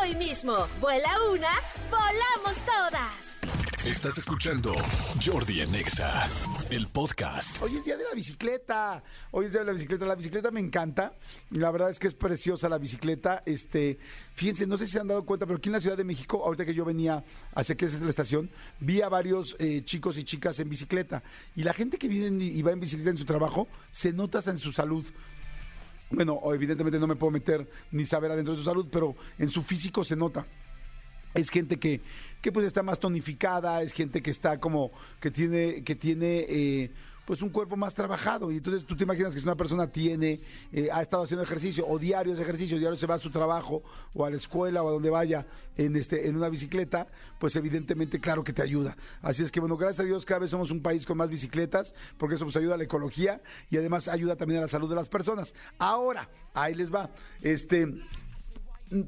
hoy mismo. Vuela una, volamos todas. Estás escuchando Jordi Anexa, el podcast. Hoy es día de la bicicleta. Hoy es día de la bicicleta. La bicicleta me encanta. La verdad es que es preciosa la bicicleta. Este, fíjense, no sé si se han dado cuenta, pero aquí en la Ciudad de México, ahorita que yo venía hacia que es la estación, vi a varios eh, chicos y chicas en bicicleta. Y la gente que viene y va en bicicleta en su trabajo, se nota hasta en su salud. Bueno, evidentemente no me puedo meter ni saber adentro de su salud, pero en su físico se nota. Es gente que, que pues está más tonificada, es gente que está como, que tiene, que tiene eh, pues un cuerpo más trabajado. Y entonces tú te imaginas que si una persona tiene, eh, ha estado haciendo ejercicio, o diario es ejercicio, diario se va a su trabajo, o a la escuela, o a donde vaya, en este, en una bicicleta, pues evidentemente, claro que te ayuda. Así es que bueno, gracias a Dios cada vez somos un país con más bicicletas, porque eso pues ayuda a la ecología y además ayuda también a la salud de las personas. Ahora, ahí les va. Este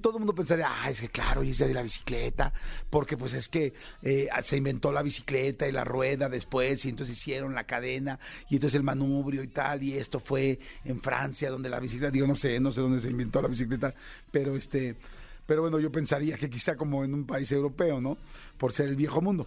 todo el mundo pensaría, ah, es que claro, y es de la bicicleta, porque pues es que eh, se inventó la bicicleta y la rueda después, y entonces hicieron la cadena, y entonces el manubrio y tal, y esto fue en Francia, donde la bicicleta, digo, no sé, no sé dónde se inventó la bicicleta, pero este, pero bueno, yo pensaría que quizá como en un país europeo, ¿no? Por ser el viejo mundo.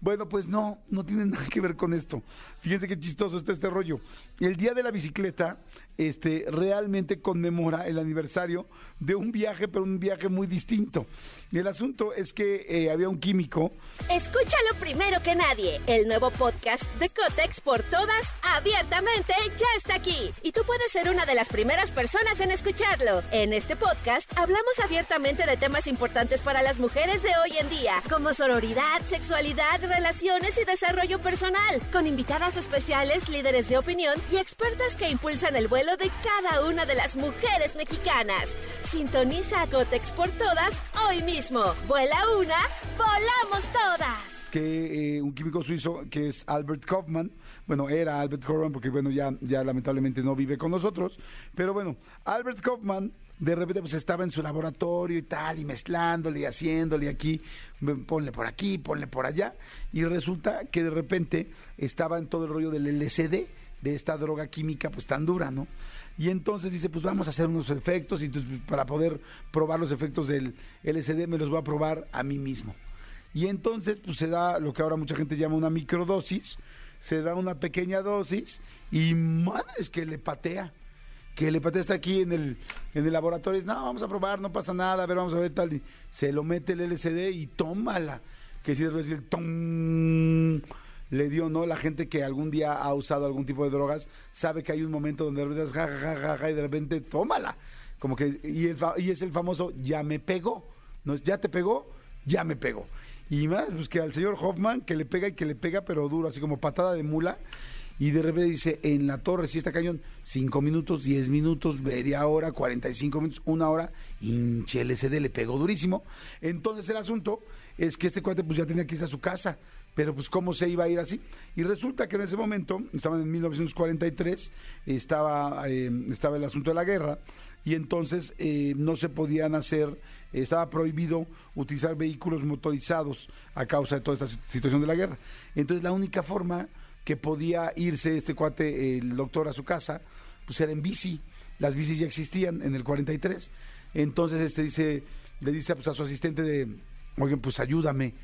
Bueno, pues no, no tiene nada que ver con esto. Fíjense qué chistoso está este rollo. El día de la bicicleta este, realmente conmemora el aniversario de un viaje, pero un viaje muy distinto. Y el asunto es que eh, había un químico. Escúchalo primero que nadie. El nuevo podcast de Cotex por todas, abiertamente, ya está aquí. Y tú puedes ser una de las primeras personas en escucharlo. En este podcast hablamos abiertamente de temas importantes para las mujeres de hoy en día, como sororidad, sexualidad, relaciones y desarrollo personal, con invitadas especiales, líderes de opinión y expertas que impulsan el vuelo de cada una de las mujeres mexicanas. Sintoniza a Cotex por todas hoy mismo. Vuela una, volamos todas que eh, un químico suizo que es Albert Kaufman, bueno, era Albert Kaufman porque bueno, ya, ya lamentablemente no vive con nosotros, pero bueno, Albert Kaufman de repente pues estaba en su laboratorio y tal, y mezclándole y haciéndole aquí, ponle por aquí, ponle por allá, y resulta que de repente estaba en todo el rollo del LSD, de esta droga química pues tan dura, ¿no? Y entonces dice, pues vamos a hacer unos efectos y pues, para poder probar los efectos del LSD me los voy a probar a mí mismo. Y entonces pues se da lo que ahora mucha gente llama una microdosis, se da una pequeña dosis y madre es que le patea que le patea está aquí en el, en el laboratorio, no, vamos a probar, no pasa nada, a ver, vamos a ver tal, se lo mete el LCD y tómala, que si es el tom le dio, ¿no? La gente que algún día ha usado algún tipo de drogas sabe que hay un momento donde de repente ja, ja, y de repente tómala. Como que, y, el, y es el famoso ya me pegó. ¿No es ya te pegó? Ya me pegó. Y más, pues que al señor Hoffman que le pega y que le pega, pero duro, así como patada de mula. Y de repente dice, en la torre, si está cañón, cinco minutos, diez minutos, media hora, cuarenta y cinco minutos, una hora, hinche LCD, le pegó durísimo. Entonces el asunto es que este cuate pues ya tenía que irse a su casa pero pues cómo se iba a ir así. Y resulta que en ese momento, estaban en 1943, estaba, eh, estaba el asunto de la guerra, y entonces eh, no se podían hacer, estaba prohibido utilizar vehículos motorizados a causa de toda esta situación de la guerra. Entonces la única forma que podía irse este cuate, el doctor, a su casa, pues era en bici. Las bicis ya existían en el 43. Entonces este dice, le dice pues, a su asistente de, oigan, pues ayúdame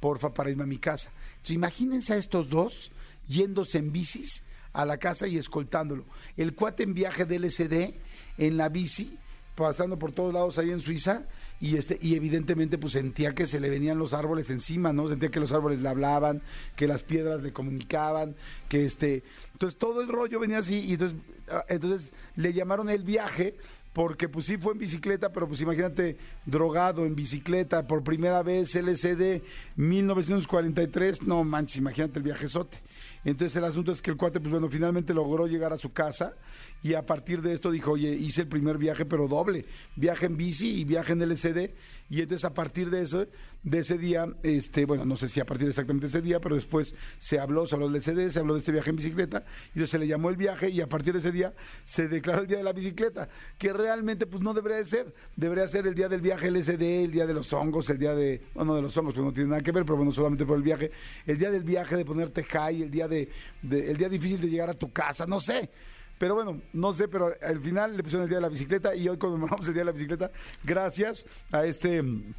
porfa, para irme a mi casa. Imagínense a estos dos yéndose en bicis a la casa y escoltándolo. El cuate en viaje de LSD en la bici, pasando por todos lados ahí en Suiza, y este, y evidentemente pues sentía que se le venían los árboles encima, ¿no? Sentía que los árboles le hablaban, que las piedras le comunicaban, que este, entonces todo el rollo venía así, y entonces, ah, entonces le llamaron el viaje porque pues sí fue en bicicleta, pero pues imagínate, drogado en bicicleta por primera vez, LCD, 1943, no manches, imagínate el viajezote. Entonces el asunto es que el cuate, pues bueno, finalmente logró llegar a su casa y a partir de esto dijo, oye, hice el primer viaje, pero doble, viaje en bici y viaje en LCD. Y entonces a partir de eso, de ese día, este, bueno, no sé si a partir de exactamente ese día, pero después se habló, se habló del LCD, se habló de este viaje en bicicleta, y entonces se le llamó el viaje y a partir de ese día se declaró el día de la bicicleta, que realmente pues no debería de ser, debería ser el día del viaje LCD, el día de los hongos, el día de, bueno, de los hongos, pues no tiene nada que ver, pero bueno, solamente por el viaje, el día del viaje de ponerte high, el día de, el día difícil de llegar a tu casa, no sé. Pero bueno, no sé, pero al final le pusieron el día de la bicicleta y hoy conmemoramos el día de la bicicleta gracias a este mm,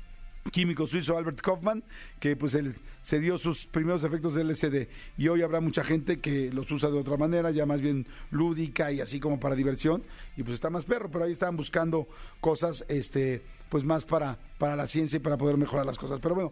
químico suizo Albert Kaufman, que pues él se dio sus primeros efectos del LSD y hoy habrá mucha gente que los usa de otra manera, ya más bien lúdica y así como para diversión y pues está más perro, pero ahí estaban buscando cosas este pues más para para la ciencia y para poder mejorar las cosas. Pero bueno,